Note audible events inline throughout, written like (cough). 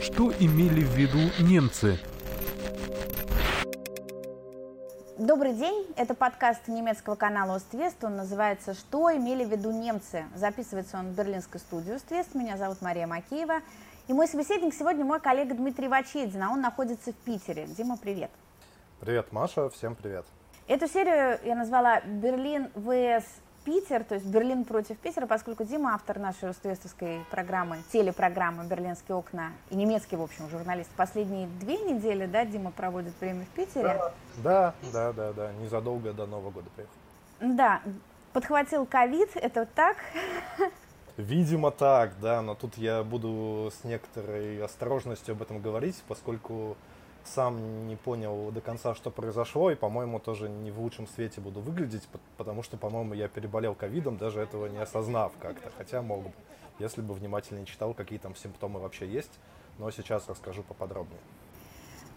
Что имели в виду немцы? Добрый день, это подкаст немецкого канала Оствест. Он называется «Что имели в виду немцы?». Записывается он в берлинской студии Оствест. Меня зовут Мария Макеева. И мой собеседник сегодня мой коллега Дмитрий Вачедин, а он находится в Питере. Дима, привет. Привет, Маша, всем привет. Эту серию я назвала «Берлин vs. Питер», то есть Берлин против Питера, поскольку Дима автор нашей уствестовской программы, телепрограммы «Берлинские окна» и немецкий, в общем, журналист. Последние две недели, да, Дима проводит время в Питере? Да, да, да, да, незадолго до Нового года приехал. Да, подхватил ковид, это так? Видимо так, да, но тут я буду с некоторой осторожностью об этом говорить, поскольку сам не понял до конца, что произошло, и, по-моему, тоже не в лучшем свете буду выглядеть, потому что, по-моему, я переболел ковидом, даже этого не осознав как-то, хотя мог бы, если бы внимательнее читал, какие там симптомы вообще есть, но сейчас расскажу поподробнее.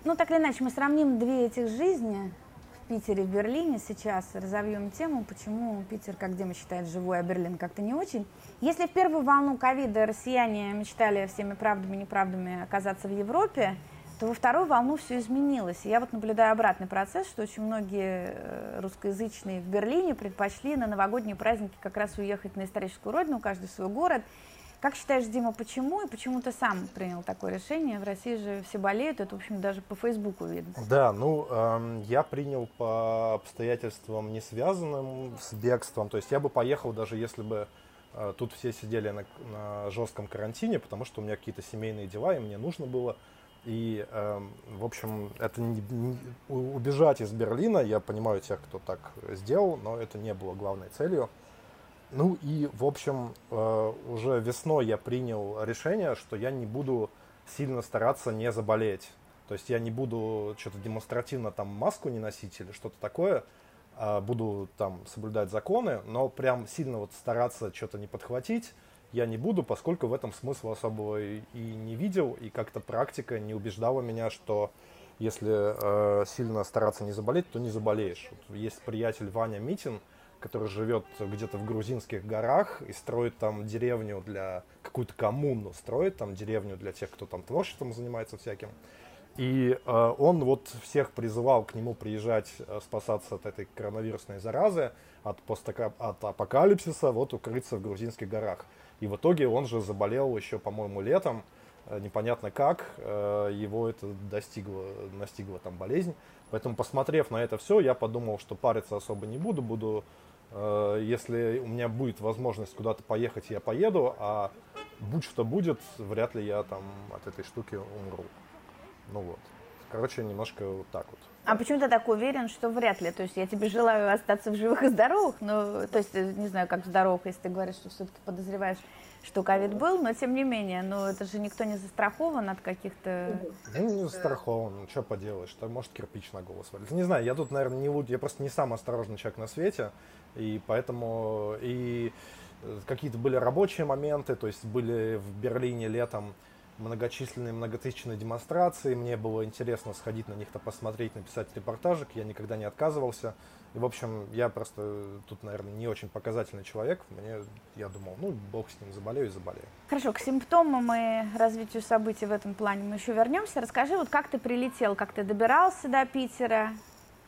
Ну, так или иначе, мы сравним две этих жизни в Питере и в Берлине сейчас, разовьем тему, почему Питер, как Дима считает, живой, а Берлин как-то не очень. Если в первую волну ковида россияне мечтали всеми правдами и неправдами оказаться в Европе, то во вторую волну все изменилось. И я вот наблюдаю обратный процесс, что очень многие э, русскоязычные в Берлине предпочли на новогодние праздники как раз уехать на историческую родину, каждый свой город. Как считаешь, Дима, почему и почему ты сам принял такое решение? В России же все болеют, это, в общем, даже по Фейсбуку видно. Да, ну, эм, я принял по обстоятельствам, не связанным с бегством. То есть я бы поехал, даже если бы э, тут все сидели на, на жестком карантине, потому что у меня какие-то семейные дела, и мне нужно было и, э, в общем, это не, не, убежать из Берлина, я понимаю тех, кто так сделал, но это не было главной целью. Ну и, в общем, э, уже весной я принял решение, что я не буду сильно стараться не заболеть. То есть я не буду что-то демонстративно там маску не носить или что-то такое, а буду там соблюдать законы, но прям сильно вот стараться что-то не подхватить, я не буду, поскольку в этом смысла особого и не видел, и как-то практика не убеждала меня, что если э, сильно стараться не заболеть, то не заболеешь. Вот есть приятель Ваня Митин, который живет где-то в грузинских горах и строит там деревню для какую-то коммуну, строит там деревню для тех, кто там творчеством занимается всяким. И э, он вот всех призывал к нему приезжать, э, спасаться от этой коронавирусной заразы, от, постака, от апокалипсиса, вот укрыться в грузинских горах. И в итоге он же заболел еще, по-моему, летом, э, непонятно как, э, его это достигло, настигла там болезнь. Поэтому, посмотрев на это все, я подумал, что париться особо не буду, буду, э, если у меня будет возможность куда-то поехать, я поеду, а будь что будет, вряд ли я там от этой штуки умру. Ну вот. Короче, немножко вот так вот. А почему ты так уверен, что вряд ли? То есть я тебе желаю остаться в живых и здоровых, но, то есть, не знаю, как здоровых, если ты говоришь, что все-таки подозреваешь, что ковид был, но тем не менее, ну это же никто не застрахован от каких-то... Ну, не застрахован, ну что поделаешь, что может кирпич на голову свалить. Не знаю, я тут, наверное, не лучше, я просто не самый осторожный человек на свете, и поэтому и какие-то были рабочие моменты, то есть были в Берлине летом многочисленные многотысячные демонстрации. Мне было интересно сходить на них-то посмотреть, написать репортажик. Я никогда не отказывался. И, в общем, я просто тут, наверное, не очень показательный человек. Мне, я думал, ну, бог с ним, заболею и заболею. Хорошо, к симптомам и развитию событий в этом плане мы еще вернемся. Расскажи, вот как ты прилетел, как ты добирался до Питера,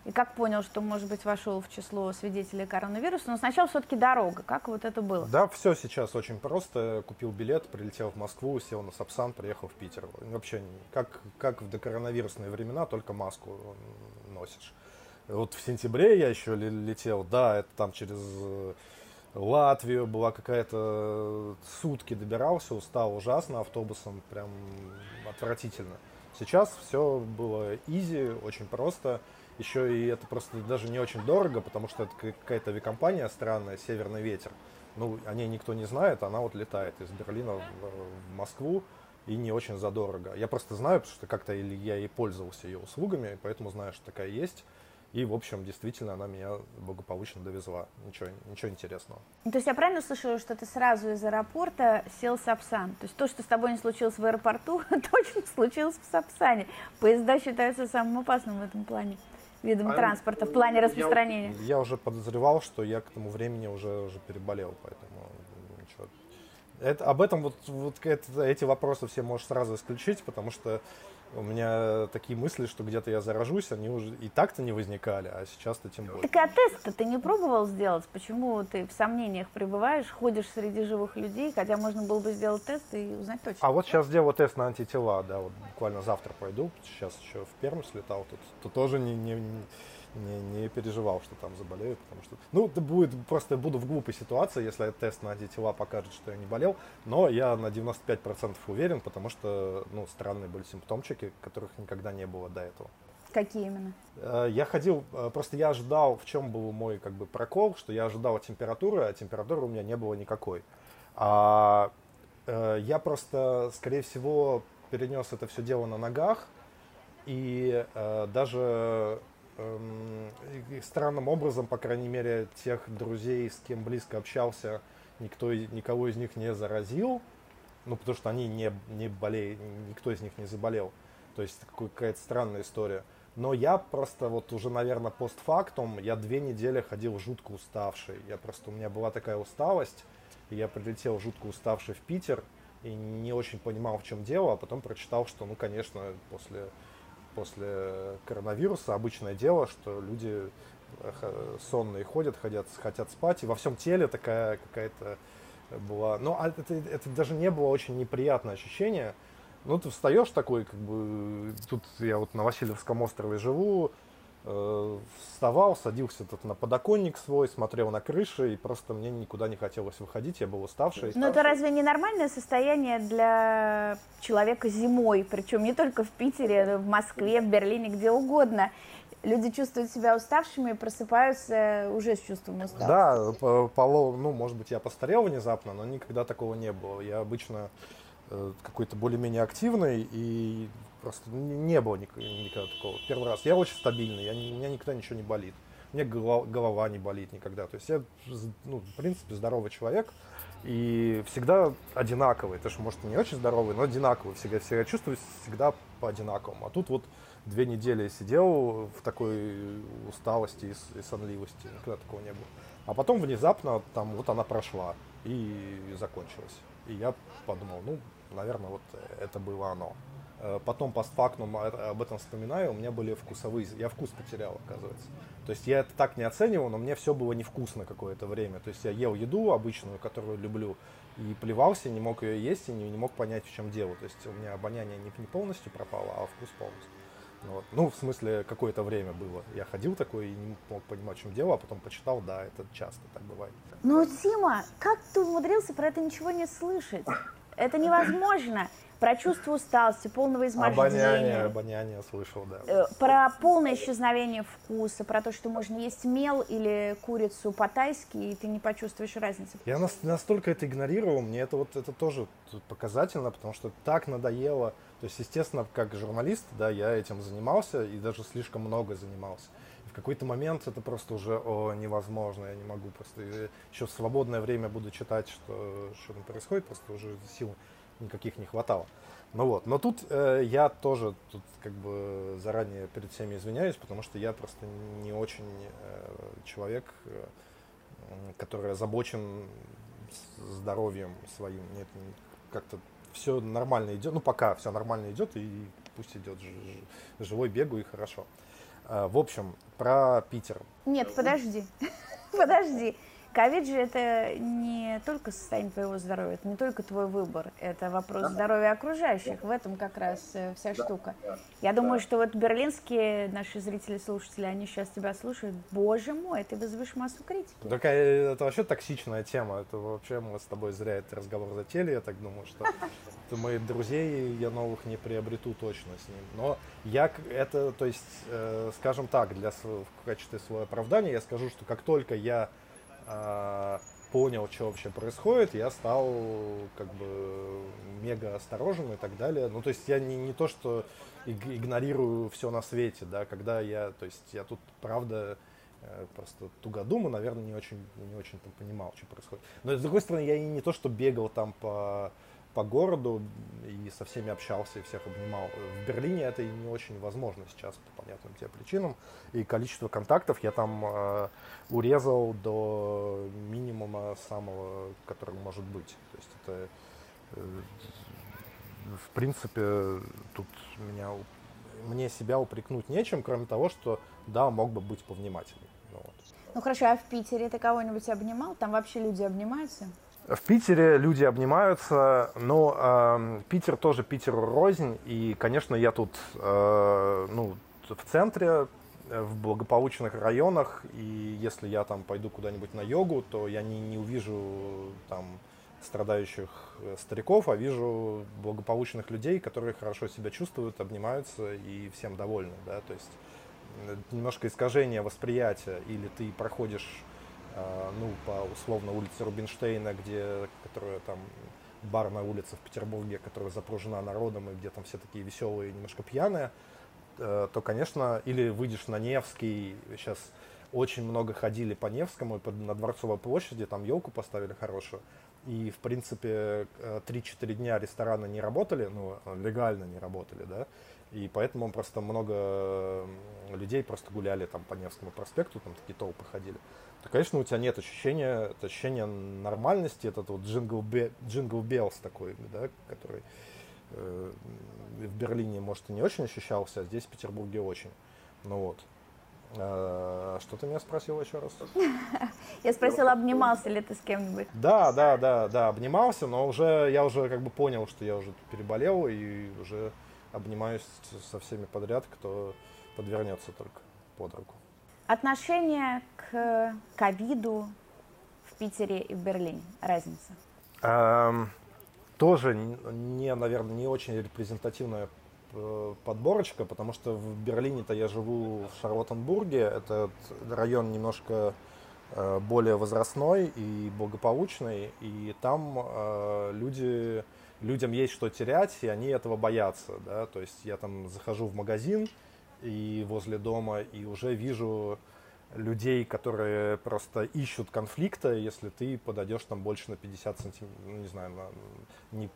и как понял, что, может быть, вошел в число свидетелей коронавируса? Но сначала все-таки дорога. Как вот это было? Да, все сейчас очень просто. Купил билет, прилетел в Москву, сел на Сапсан, приехал в Питер. Вообще, как, как в докоронавирусные времена, только маску носишь. Вот в сентябре я еще летел, да, это там через э, Латвию была какая-то сутки добирался, устал ужасно автобусом, прям отвратительно. Сейчас все было изи, очень просто. Еще и это просто даже не очень дорого, потому что это какая-то авиакомпания странная, Северный ветер. Ну, о ней никто не знает, она вот летает из Берлина в, Москву и не очень задорого. Я просто знаю, потому что как-то я и пользовался ее услугами, поэтому знаю, что такая есть. И, в общем, действительно, она меня благополучно довезла. Ничего, ничего интересного. То есть я правильно слышала, что ты сразу из аэропорта сел в Сапсан? То есть то, что с тобой не случилось в аэропорту, (laughs) точно случилось в Сапсане. Поезда считаются самым опасным в этом плане видом а, транспорта в плане распространения? Я, я уже подозревал, что я к тому времени уже, уже переболел, поэтому ничего. Это, об этом вот, вот это, эти вопросы все можешь сразу исключить, потому что у меня такие мысли, что где-то я заражусь, они уже и так-то не возникали, а сейчас-то тем более. Так а тест-то ты не пробовал сделать? Почему ты в сомнениях пребываешь, ходишь среди живых людей, хотя можно было бы сделать тест и узнать точно? А вот сейчас делаю тест на антитела, да, вот буквально завтра пойду, сейчас еще в Пермь слетал, тут, тут тоже не, не, не не, переживал, что там заболею, потому что, ну, это будет, просто буду в глупой ситуации, если тест на антитела покажет, что я не болел, но я на 95% уверен, потому что, ну, странные были симптомчики, которых никогда не было до этого. Какие именно? Э, я ходил, э, просто я ожидал, в чем был мой как бы прокол, что я ожидал температуры, а температуры у меня не было никакой. А э, я просто, скорее всего, перенес это все дело на ногах, и даже Эм, странным образом, по крайней мере, тех друзей, с кем близко общался, никто, никого из них не заразил, ну, потому что они не, не болеют, никто из них не заболел. То есть какая-то странная история. Но я просто вот уже, наверное, постфактум, я две недели ходил жутко уставший. Я просто, у меня была такая усталость, и я прилетел жутко уставший в Питер, и не очень понимал, в чем дело, а потом прочитал, что, ну, конечно, после после коронавируса обычное дело, что люди э, сонные ходят, хотят, хотят спать, и во всем теле такая какая-то была... Ну, а это, это даже не было очень неприятное ощущение. Ну, ты встаешь такой, как бы... Тут я вот на Васильевском острове живу, вставал, садился тут на подоконник свой, смотрел на крыши, и просто мне никуда не хотелось выходить, я был уставший. Но это разве не нормальное состояние для человека зимой, причем не только в Питере, в Москве, в Берлине, где угодно? Люди чувствуют себя уставшими, просыпаются уже с чувством усталости. Да, по, ну, может быть, я постарел внезапно, но никогда такого не было. Я обычно э, какой-то более-менее активный, и Просто не было никогда такого. Первый раз. Я очень стабильный, я, у меня никогда ничего не болит. У меня голова, голова не болит никогда. То есть я, ну, в принципе, здоровый человек и всегда одинаковый. То, что, может, не очень здоровый, но одинаковый. Всегда, всегда чувствую всегда по одинаковому. А тут вот две недели сидел в такой усталости и, и сонливости. Никогда такого не было. А потом внезапно там вот она прошла и закончилась. И я подумал, ну, наверное, вот это было оно. Э, потом постфактум об этом вспоминаю, у меня были вкусовые, я вкус потерял, оказывается. То есть я это так не оценивал, но мне все было невкусно какое-то время. То есть я ел еду обычную, которую люблю, и плевался, не мог ее есть, и не, не мог понять, в чем дело. То есть у меня обоняние не, не полностью пропало, а вкус полностью. Ну вот. Ну, в смысле, какое-то время было. Я ходил такой и не мог понимать, в чем дело, а потом почитал, да, это часто так бывает. Ну, Тима, как ты умудрился про это ничего не слышать? Это невозможно про чувство усталости, полного измождения. Обоняние, обоняние слышал, да. Э, про полное исчезновение вкуса, про то, что можно есть мел или курицу по-тайски, и ты не почувствуешь разницы. Я настолько это игнорировал, мне это вот это тоже показательно, потому что так надоело. То есть, естественно, как журналист, да, я этим занимался и даже слишком много занимался. И в какой-то момент это просто уже о, невозможно, я не могу просто еще в свободное время буду читать, что, что там происходит, просто уже сил никаких не хватало. Ну вот, но тут э, я тоже тут как бы заранее перед всеми извиняюсь, потому что я просто не очень э, человек, э, который озабочен здоровьем своим. Нет, как-то все нормально идет, ну пока все нормально идет и пусть идет живой бегу и хорошо. Э, в общем, про Питер. Нет, подожди, (laughs) подожди. Ковид же это не только состояние твоего здоровья, это не только твой выбор, это вопрос здоровья окружающих. В этом как раз э, вся штука. Я думаю, что вот берлинские наши зрители, слушатели, они сейчас тебя слушают. Боже мой, ты вызовешь массу критики. Так, э, это вообще токсичная тема. Это вообще мы с тобой зря этот разговор затели. Я так думаю, что моих друзей я новых не приобрету точно с ним. Но я это, то есть, э, скажем так, для в качестве своего оправдания я скажу, что как только я понял, что вообще происходит, я стал как бы мега осторожен и так далее. Ну, то есть я не, не то, что игнорирую все на свете, да, когда я, то есть я тут, правда, э, просто тугодум и, наверное, не очень, не очень там понимал, что происходит. Но, с другой стороны, я и не то, что бегал там по, по городу, и со всеми общался, и всех обнимал. В Берлине это не очень возможно сейчас по понятным тебе причинам. И количество контактов я там э, урезал до минимума самого, который может быть. То есть это, э, в принципе, тут меня, мне себя упрекнуть нечем, кроме того, что да, мог бы быть повнимательнее. Ну, вот. ну хорошо, а в Питере ты кого-нибудь обнимал? Там вообще люди обнимаются? В Питере люди обнимаются, но э, Питер тоже Питер рознь, и, конечно, я тут, э, ну, в центре, в благополучных районах, и если я там пойду куда-нибудь на йогу, то я не, не увижу там страдающих э, стариков, а вижу благополучных людей, которые хорошо себя чувствуют, обнимаются и всем довольны, да, то есть э, немножко искажение восприятия, или ты проходишь ну, по условно улице Рубинштейна, где, которая там бар на улице в Петербурге, которая запружена народом, и где там все такие веселые, немножко пьяные, э, то, конечно, или выйдешь на Невский, сейчас очень много ходили по Невскому, и на Дворцовой площади, там елку поставили хорошую, и, в принципе, 3-4 э, дня рестораны не работали, ну, легально не работали, да, и поэтому просто много людей просто гуляли там по Невскому проспекту, там такие толпы ходили то, конечно, у тебя нет ощущения, это ощущение нормальности, этот вот джингл, бе, джингл белс такой, да, который э, в Берлине, может, и не очень ощущался, а здесь, в Петербурге, очень. Ну вот. А, что ты меня спросил еще раз? (laughs) Я спросила, обнимался ли ты с кем-нибудь? Да, да, да, да, обнимался, но уже я уже как бы понял, что я уже переболел и уже обнимаюсь со всеми подряд, кто подвернется только под руку. Отношение к ковиду в Питере и в Берлине? Разница? Эм, тоже не, наверное, не очень репрезентативная э, подборочка, потому что в Берлине-то я живу в Шарлоттенбурге. Этот район немножко э, более возрастной и благополучный, и там э, люди, людям есть что терять, и они этого боятся. Да? То есть я там захожу в магазин, и возле дома, и уже вижу людей, которые просто ищут конфликта, если ты подойдешь там больше на 50 сантиметров, ну, не знаю, на, не,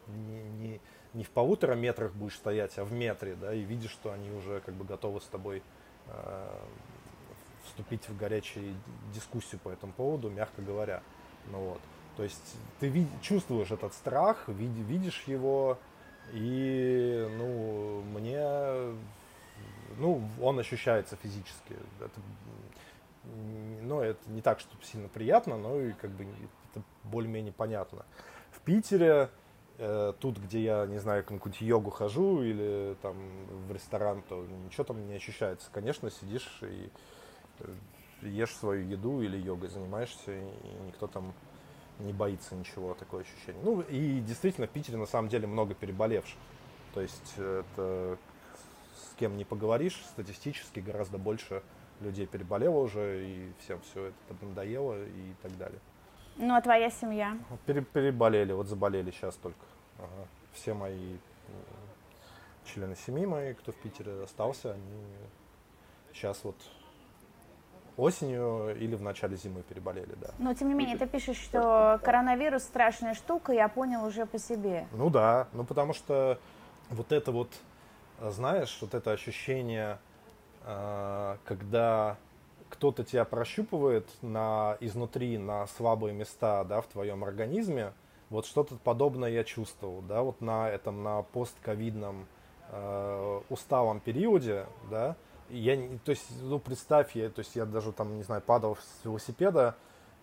не, не, в полутора метрах будешь стоять, а в метре, да, и видишь, что они уже как бы готовы с тобой э, вступить в горячую дискуссию по этому поводу, мягко говоря. Ну вот. То есть ты вид- чувствуешь этот страх, вид- видишь его, и ну, мне ну, он ощущается физически. Это, ну, это не так, что сильно приятно, но и как бы это более-менее понятно. В Питере, э, тут, где я, не знаю, какую-нибудь йогу хожу или там в ресторан, то ничего там не ощущается. Конечно, сидишь и э, ешь свою еду или йогой занимаешься, и никто там не боится ничего, такое ощущение. Ну, и действительно, в Питере на самом деле много переболевших. То есть это с кем не поговоришь, статистически гораздо больше людей переболело уже, и всем все это поднадоело и так далее. Ну, а твоя семья? Пере переболели, вот заболели сейчас только. Ага. Все мои члены семьи мои, кто в Питере остался, они сейчас вот осенью или в начале зимы переболели, да. Но тем не менее, ты пишешь, что коронавирус страшная штука, я понял уже по себе. Ну да, ну потому что вот это вот знаешь, вот это ощущение, а, когда кто-то тебя прощупывает на, изнутри на слабые места да, в твоем организме, вот что-то подобное я чувствовал, да, вот на этом, на постковидном э, усталом периоде, да, я, то есть, ну, представь, я, то есть, я даже там, не знаю, падал с велосипеда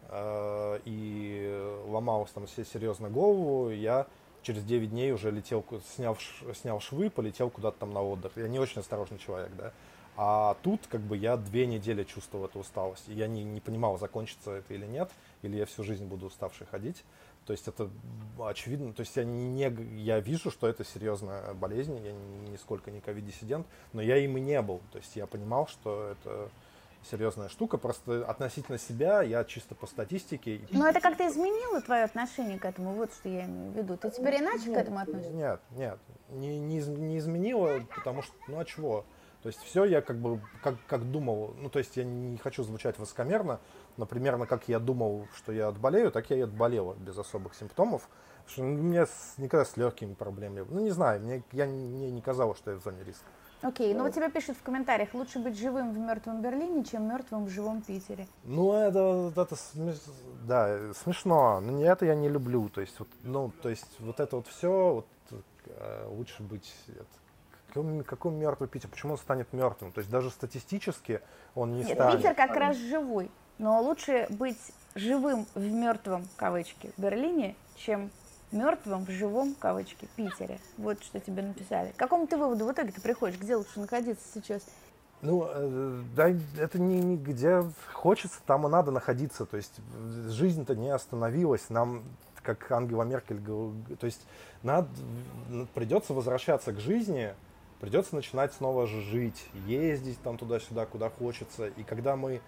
э, и ломал там все серьезно голову, я через 9 дней уже летел, снял, снял швы, полетел куда-то там на отдых. Я не очень осторожный человек, да. А тут как бы я две недели чувствовал эту усталость. И я не, не понимал, закончится это или нет, или я всю жизнь буду уставший ходить. То есть это очевидно, то есть я, не, я вижу, что это серьезная болезнь, я нисколько не ковид-диссидент, но я им и не был. То есть я понимал, что это серьезная штука. Просто относительно себя я чисто по статистике. Но это как-то изменило твое отношение к этому? Вот что я имею в виду. Ты теперь иначе нет, к этому относишься? Нет, нет, не, не, не изменило, потому что, ну а чего? То есть все я как бы, как, как думал, ну то есть я не хочу звучать высокомерно, но примерно как я думал, что я отболею, так я и отболела без особых симптомов. Что ну, мне с, никогда с легкими проблемами. Ну, не знаю, мне, я, мне не казалось, что я в зоне риска. Окей, ну вот тебе пишут в комментариях, лучше быть живым в мертвом Берлине, чем мертвым в живом Питере. Ну, это, это смеш... да, смешно, но это я не люблю. То есть, вот, ну, то есть, вот это вот все, вот, э, лучше быть это, какой, какой мертвый Питер? Почему он станет мертвым? То есть даже статистически он не Нет, станет. Питер как раз живой. Но лучше быть живым в мертвом, кавычки, Берлине, чем мертвым в живом, кавычки, Питере. Вот что тебе написали. К какому ты выводу в итоге ты приходишь? Где лучше находиться сейчас? Ну, э, да, это не, не где хочется, там и надо находиться. То есть жизнь-то не остановилась. Нам, как Ангела Меркель, то есть надо, придется возвращаться к жизни, придется начинать снова жить, ездить там туда-сюда, куда хочется. И когда мы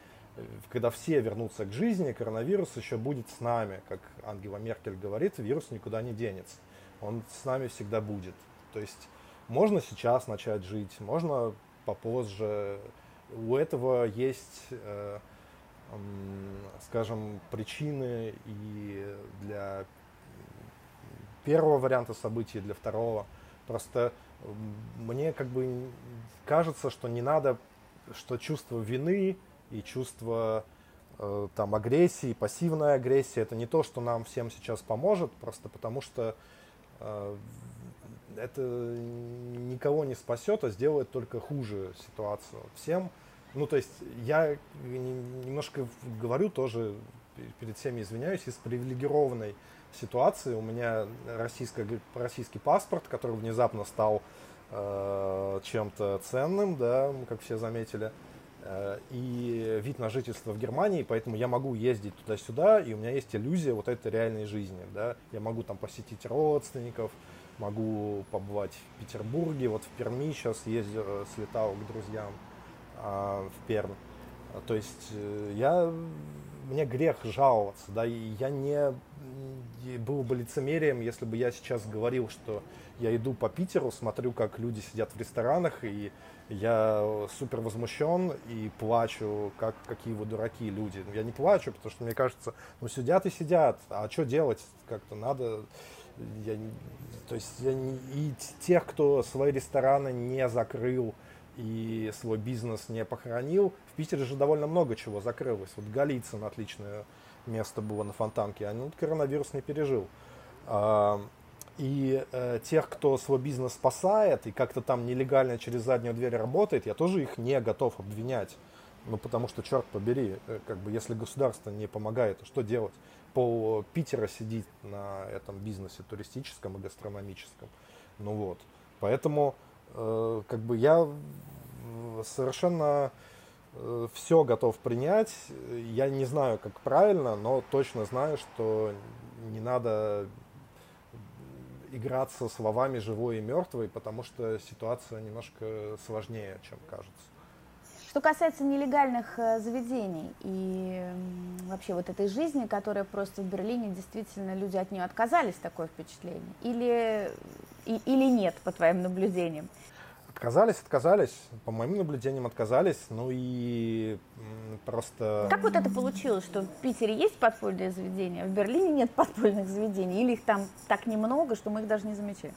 когда все вернутся к жизни, коронавирус еще будет с нами, как Ангела Меркель говорит, вирус никуда не денется. Он с нами всегда будет. То есть можно сейчас начать жить, можно попозже. У этого есть, э, э, скажем, причины и для первого варианта событий, и для второго. Просто мне как бы кажется, что не надо, что чувство вины и чувство э, там агрессии, пассивная агрессия, это не то, что нам всем сейчас поможет, просто потому что э, это никого не спасет, а сделает только хуже ситуацию всем. Ну, то есть я немножко говорю тоже, перед всеми извиняюсь, из привилегированной ситуации. У меня российско, российский паспорт, который внезапно стал э, чем-то ценным, да, как все заметили. Э, и вид на жительство в Германии, поэтому я могу ездить туда-сюда, и у меня есть иллюзия вот этой реальной жизни, да, я могу там посетить родственников, могу побывать в Петербурге, вот в Перми сейчас ездил, э, слетал к друзьям а, в Пермь, то есть э, я, мне грех жаловаться, да, и я не, было бы лицемерием, если бы я сейчас говорил, что я иду по Питеру, смотрю, как люди сидят в ресторанах и я супер возмущен и плачу, как какие вы дураки люди. Я не плачу, потому что мне кажется, ну сидят и сидят, а что делать? Как-то надо. Я, то есть я не, и тех, кто свои рестораны не закрыл и свой бизнес не похоронил, в Питере же довольно много чего закрылось. Вот Голицын отличное место было на Фонтанке, а ну, коронавирус не пережил. И э, тех, кто свой бизнес спасает и как-то там нелегально через заднюю дверь работает, я тоже их не готов обвинять. Ну, потому что, черт побери, э, как бы, если государство не помогает, то что делать? Пол Питера сидит на этом бизнесе туристическом и гастрономическом. Ну вот. Поэтому, э, как бы, я совершенно э, все готов принять. Я не знаю, как правильно, но точно знаю, что не надо играться словами живой и мертвый, потому что ситуация немножко сложнее, чем кажется. Что касается нелегальных э, заведений и вообще вот этой жизни, которая просто в Берлине, действительно люди от нее отказались, такое впечатление? Или, и, или нет, по твоим наблюдениям? Отказались, отказались. По моим наблюдениям отказались. Ну и просто... Как вот это получилось, что в Питере есть подпольные заведения, а в Берлине нет подпольных заведений? Или их там так немного, что мы их даже не замечаем?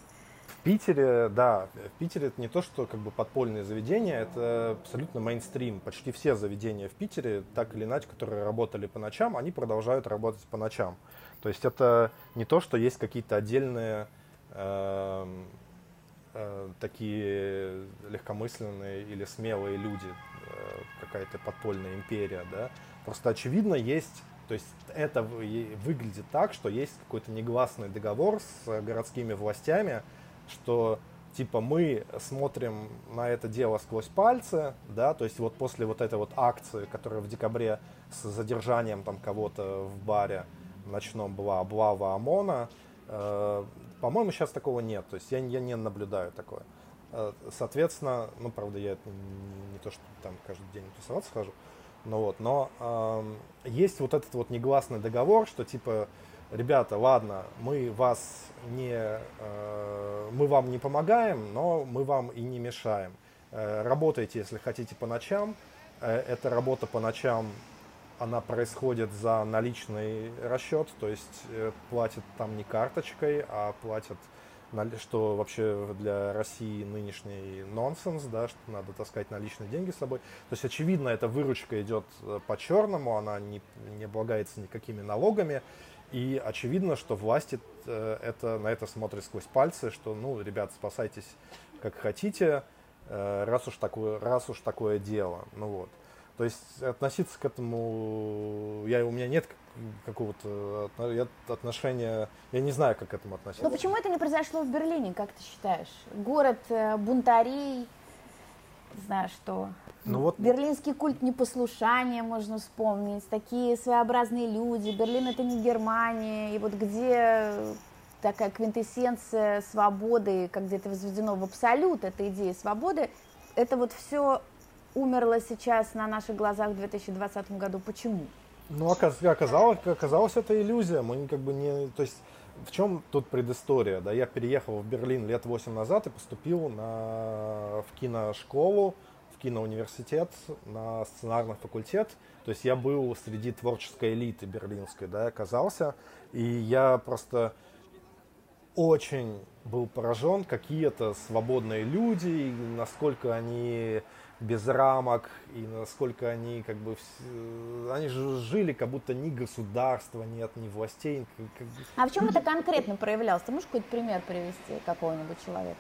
В Питере, да, в Питере это не то, что как бы подпольные заведения, это абсолютно мейнстрим. Почти все заведения в Питере, так или иначе, которые работали по ночам, они продолжают работать по ночам. То есть это не то, что есть какие-то отдельные э, э, такие легкомысленные или смелые люди, э, какая-то подпольная империя, да. Просто очевидно есть, то есть это выглядит так, что есть какой-то негласный договор с городскими властями, что типа мы смотрим на это дело сквозь пальцы, да, то есть вот после вот этой вот акции, которая в декабре с задержанием там кого-то в баре ночном была облава ОМОНа, по-моему, сейчас такого нет, то есть я, я не наблюдаю такое. Э, соответственно, ну, правда, я не, не то, что там каждый день тусоваться хожу, но вот, но э, есть вот этот вот негласный договор, что типа, ребята, ладно, мы вас не, э, мы вам не помогаем, но мы вам и не мешаем. Э, работайте, если хотите, по ночам. Э, эта работа по ночам она происходит за наличный расчет, то есть э, платят там не карточкой, а платят что вообще для России нынешний нонсенс, да, что надо таскать наличные деньги с собой. То есть, очевидно, эта выручка идет э, по черному, она не, не облагается никакими налогами. И очевидно, что власти э, это, на это смотрят сквозь пальцы, что, ну, ребят, спасайтесь как хотите, раз уж такое, раз уж такое дело. Ну вот. То есть относиться к этому, я, у меня нет какого-то отношения, я не знаю, как к этому относиться. Но почему это не произошло в Берлине, как ты считаешь? Город э, бунтарей, не знаю что. Ну вот... Берлинский культ непослушания можно вспомнить, такие своеобразные люди. Берлин это не Германия, и вот где такая квинтэссенция свободы, как где-то возведено в абсолют, эта идея свободы, это вот все умерло сейчас на наших глазах в 2020 году. Почему? Ну, оказалось, оказалось, это иллюзия. Мы как бы не... То есть в чем тут предыстория? Да, я переехал в Берлин лет 8 назад и поступил на, в киношколу, в киноуниверситет, на сценарный факультет. То есть я был среди творческой элиты берлинской, да, оказался. И я просто очень был поражен, какие это свободные люди, насколько они без рамок, и насколько они как бы... Они же жили, как будто ни государства нет, ни властей. Как... А в чем это конкретно проявлялось? Ты можешь какой-то пример привести какого-нибудь человека,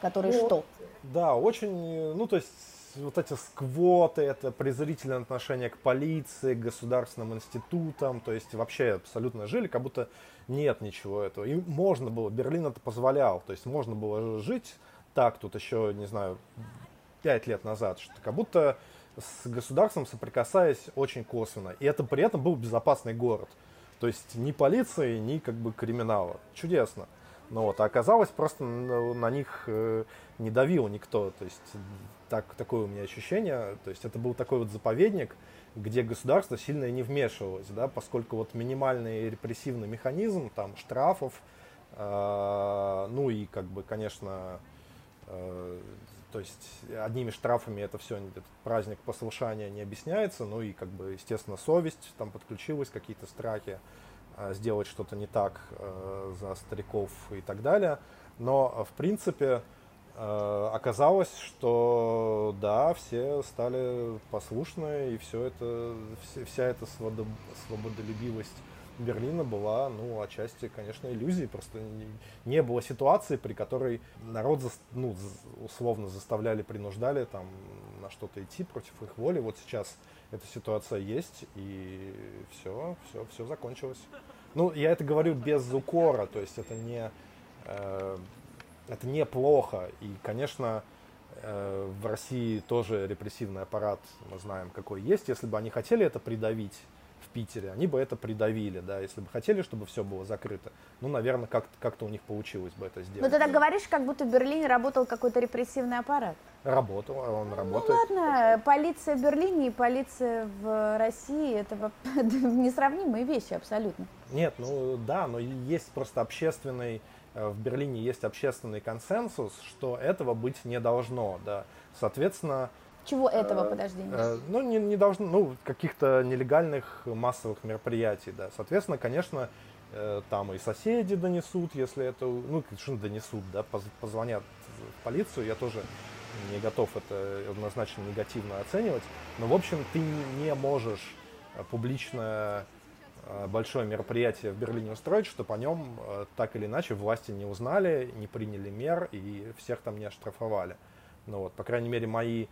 который ну, что? Да, очень... Ну, то есть вот эти сквоты, это презрительное отношение к полиции, к государственным институтам, то есть вообще абсолютно жили, как будто нет ничего этого. И можно было, Берлин это позволял, то есть можно было жить так, тут еще, не знаю, пять лет назад, что как будто с государством соприкасаясь очень косвенно. И это при этом был безопасный город. То есть ни полиции, ни как бы криминала. Чудесно. Ну вот, а оказалось, просто на, на них э, не давил никто. То есть так, такое у меня ощущение. То есть это был такой вот заповедник, где государство сильно не вмешивалось, да, поскольку вот минимальный репрессивный механизм, там, штрафов, э, ну и как бы, конечно, э, то есть одними штрафами это все, этот праздник послушания не объясняется, ну и как бы, естественно, совесть там подключилась, какие-то страхи э, сделать что-то не так э, за стариков и так далее. Но, в принципе, э, оказалось, что да, все стали послушны, и все это, вся, вся эта свободолюбивость Берлина была, ну, отчасти, конечно, иллюзией. Просто не, было ситуации, при которой народ, за, ну, условно заставляли, принуждали там на что-то идти против их воли. Вот сейчас эта ситуация есть, и все, все, все закончилось. Ну, я это говорю без укора, то есть это не, э, это не плохо. И, конечно, э, в России тоже репрессивный аппарат, мы знаем, какой есть. Если бы они хотели это придавить, в Питере, они бы это придавили, да, если бы хотели, чтобы все было закрыто. Ну, наверное, как-то как у них получилось бы это сделать. Но ты так говоришь, как будто в Берлине работал какой-то репрессивный аппарат. Работал, он работает. Ну ладно, полиция в Берлине и полиция в России (laughs) это несравнимые вещи абсолютно. Нет, ну да, но есть просто общественный э, в Берлине есть общественный консенсус, что этого быть не должно, да. Соответственно, чего этого, э, подожди? Э, ну, не, не должно, ну, каких-то нелегальных массовых мероприятий, да. Соответственно, конечно, э, там и соседи донесут, если это, ну, что донесут, да, позвонят в полицию, я тоже не готов это однозначно негативно оценивать. Но, в общем, ты не можешь публичное большое мероприятие в Берлине устроить, чтобы о нем так или иначе власти не узнали, не приняли мер и всех там не оштрафовали. Ну вот, по крайней мере, мои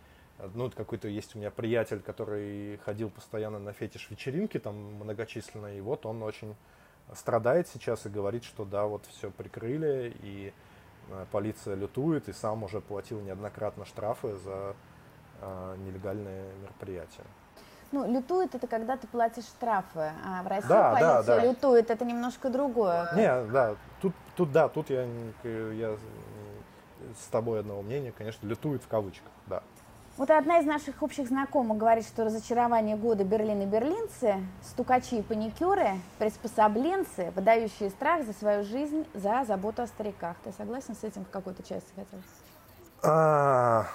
ну, какой-то есть у меня приятель, который ходил постоянно на фетиш-вечеринки, там многочисленные, и вот он очень страдает сейчас и говорит, что да, вот все прикрыли, и э, полиция лютует, и сам уже платил неоднократно штрафы за э, нелегальные мероприятия. Ну, лютует это когда ты платишь штрафы, а в России да, полиция да, да. лютует, это немножко другое. Не, да, тут, тут да, тут я, я с тобой одного мнения, конечно, лютует в кавычках, да. Вот одна из наших общих знакомых говорит, что разочарование года Берлин и берлинцы, стукачи и паникеры, приспособленцы, подающие страх за свою жизнь, за заботу о стариках. Ты согласен с этим в какой-то части хотел? А,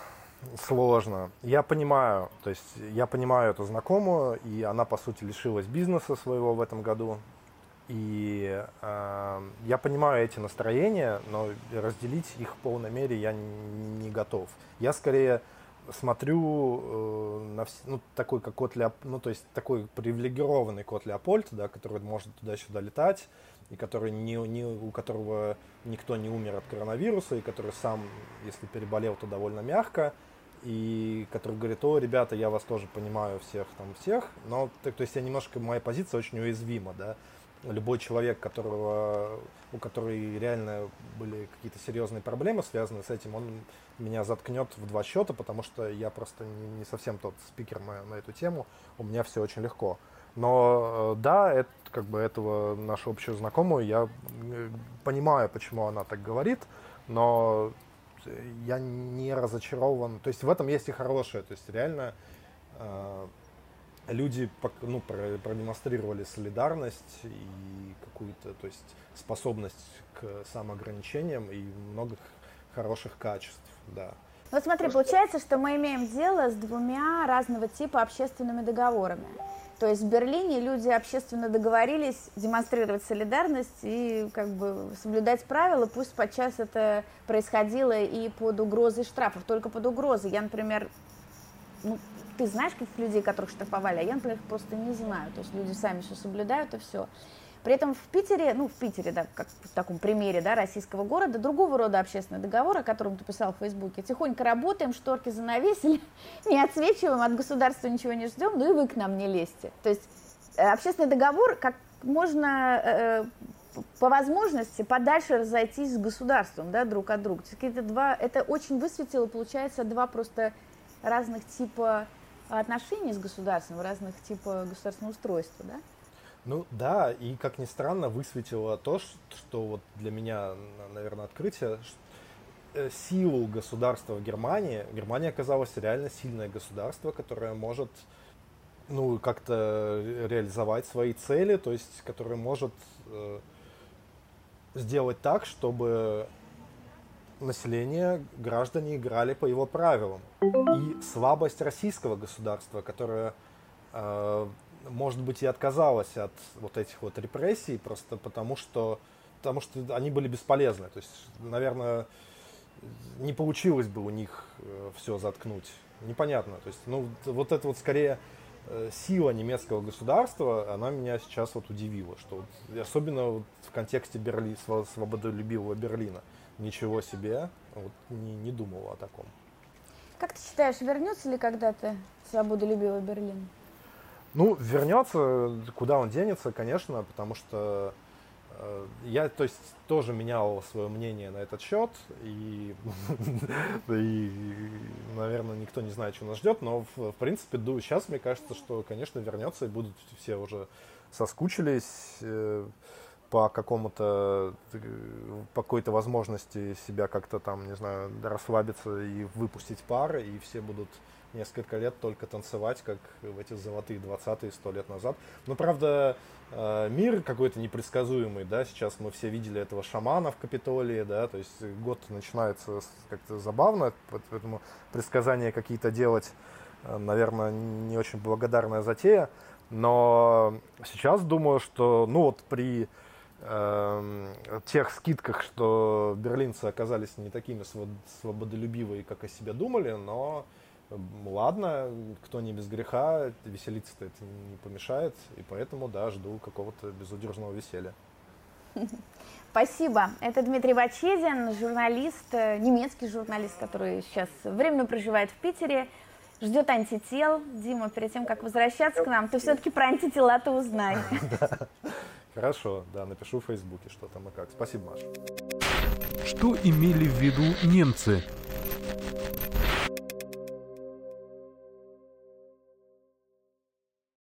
Сложно. Я понимаю, то есть я понимаю эту знакомую, и она, по сути, лишилась бизнеса своего в этом году. И э, я понимаю эти настроения, но разделить их в полной мере я не, не готов. Я скорее смотрю э, на вс... ну, такой как кот Леоп... ну, то есть такой привилегированный кот Леопольд, да, который может туда-сюда летать, и который не, не, у которого никто не умер от коронавируса, и который сам, если переболел, то довольно мягко, и который говорит, о, ребята, я вас тоже понимаю, всех там, всех, но, то, то есть я немножко, моя позиция очень уязвима, да, любой человек, которого, у которого реально были какие-то серьезные проблемы, связанные с этим, он меня заткнет в два счета, потому что я просто не, не совсем тот спикер на, на эту тему, у меня все очень легко. Но э, да, это, как бы этого нашу общую знакомую, я э, понимаю, почему она так говорит, но я не разочарован. То есть в этом есть и хорошее. То есть реально э, люди ну, продемонстрировали солидарность и какую-то то есть способность к самоограничениям и много хороших качеств, да. Вот смотри, получается, что мы имеем дело с двумя разного типа общественными договорами. То есть в Берлине люди общественно договорились демонстрировать солидарность и как бы соблюдать правила, пусть подчас это происходило и под угрозой штрафов, только под угрозой. Я, например, ну, ты знаешь каких людей, которых штрафовали, а я, например, их просто не знаю. То есть люди сами все соблюдают и все. При этом в Питере, ну, в Питере, да, как в таком примере, да, российского города, другого рода общественный договор, о котором ты писал в Фейсбуке. Тихонько работаем, шторки занавесили, (laughs) не отсвечиваем, от государства ничего не ждем, ну и вы к нам не лезьте. То есть э, общественный договор, как можно э, по возможности подальше разойтись с государством, да, друг от друга. Это, два, это очень высветило, получается, два просто разных типа отношений с государством, разных типа государственного устройства, да? Ну да, и как ни странно, высветило то, что вот для меня, наверное, открытие, э, силу государства в Германии. Германия оказалась реально сильное государство, которое может ну, как-то реализовать свои цели, то есть которое может э, сделать так, чтобы население, граждане играли по его правилам. И слабость российского государства, которое э, может быть, и отказалась от вот этих вот репрессий, просто потому что, потому что они были бесполезны. То есть, наверное, не получилось бы у них э, все заткнуть. Непонятно. То есть, ну, вот это вот скорее э, сила немецкого государства, она меня сейчас вот удивила, что вот, особенно вот в контексте Берли, свободолюбивого Берлина. Ничего себе, вот не, не думала о таком. Как ты считаешь, вернется ли когда-то свободолюбивый Берлин? Ну, вернется, куда он денется, конечно, потому что э, я, то есть, тоже менял свое мнение на этот счет, и, (laughs) и, наверное, никто не знает, что нас ждет, но, в, в принципе, сейчас мне кажется, что, конечно, вернется, и будут все уже соскучились э, по какому-то, э, по какой-то возможности себя как-то там, не знаю, расслабиться и выпустить пар, и все будут несколько лет только танцевать, как в эти золотые 20-е, сто лет назад. Но, правда, э, мир какой-то непредсказуемый, да, сейчас мы все видели этого шамана в Капитолии, да, то есть год начинается как-то забавно, поэтому предсказания какие-то делать, э, наверное, не очень благодарная затея, но сейчас думаю, что, ну вот при э, тех скидках, что берлинцы оказались не такими свободолюбивые, как о себе думали, но ладно, кто не без греха, веселиться-то это не помешает, и поэтому, да, жду какого-то безудержного веселья. Спасибо. Это Дмитрий Вачедин, журналист, э, немецкий журналист, который сейчас временно проживает в Питере, ждет антител. Дима, перед тем, как возвращаться к нам, ты все-таки про антитела-то узнай. (laughs) Хорошо, да, напишу в Фейсбуке, что там и как. Спасибо, Маша. Что имели в виду немцы,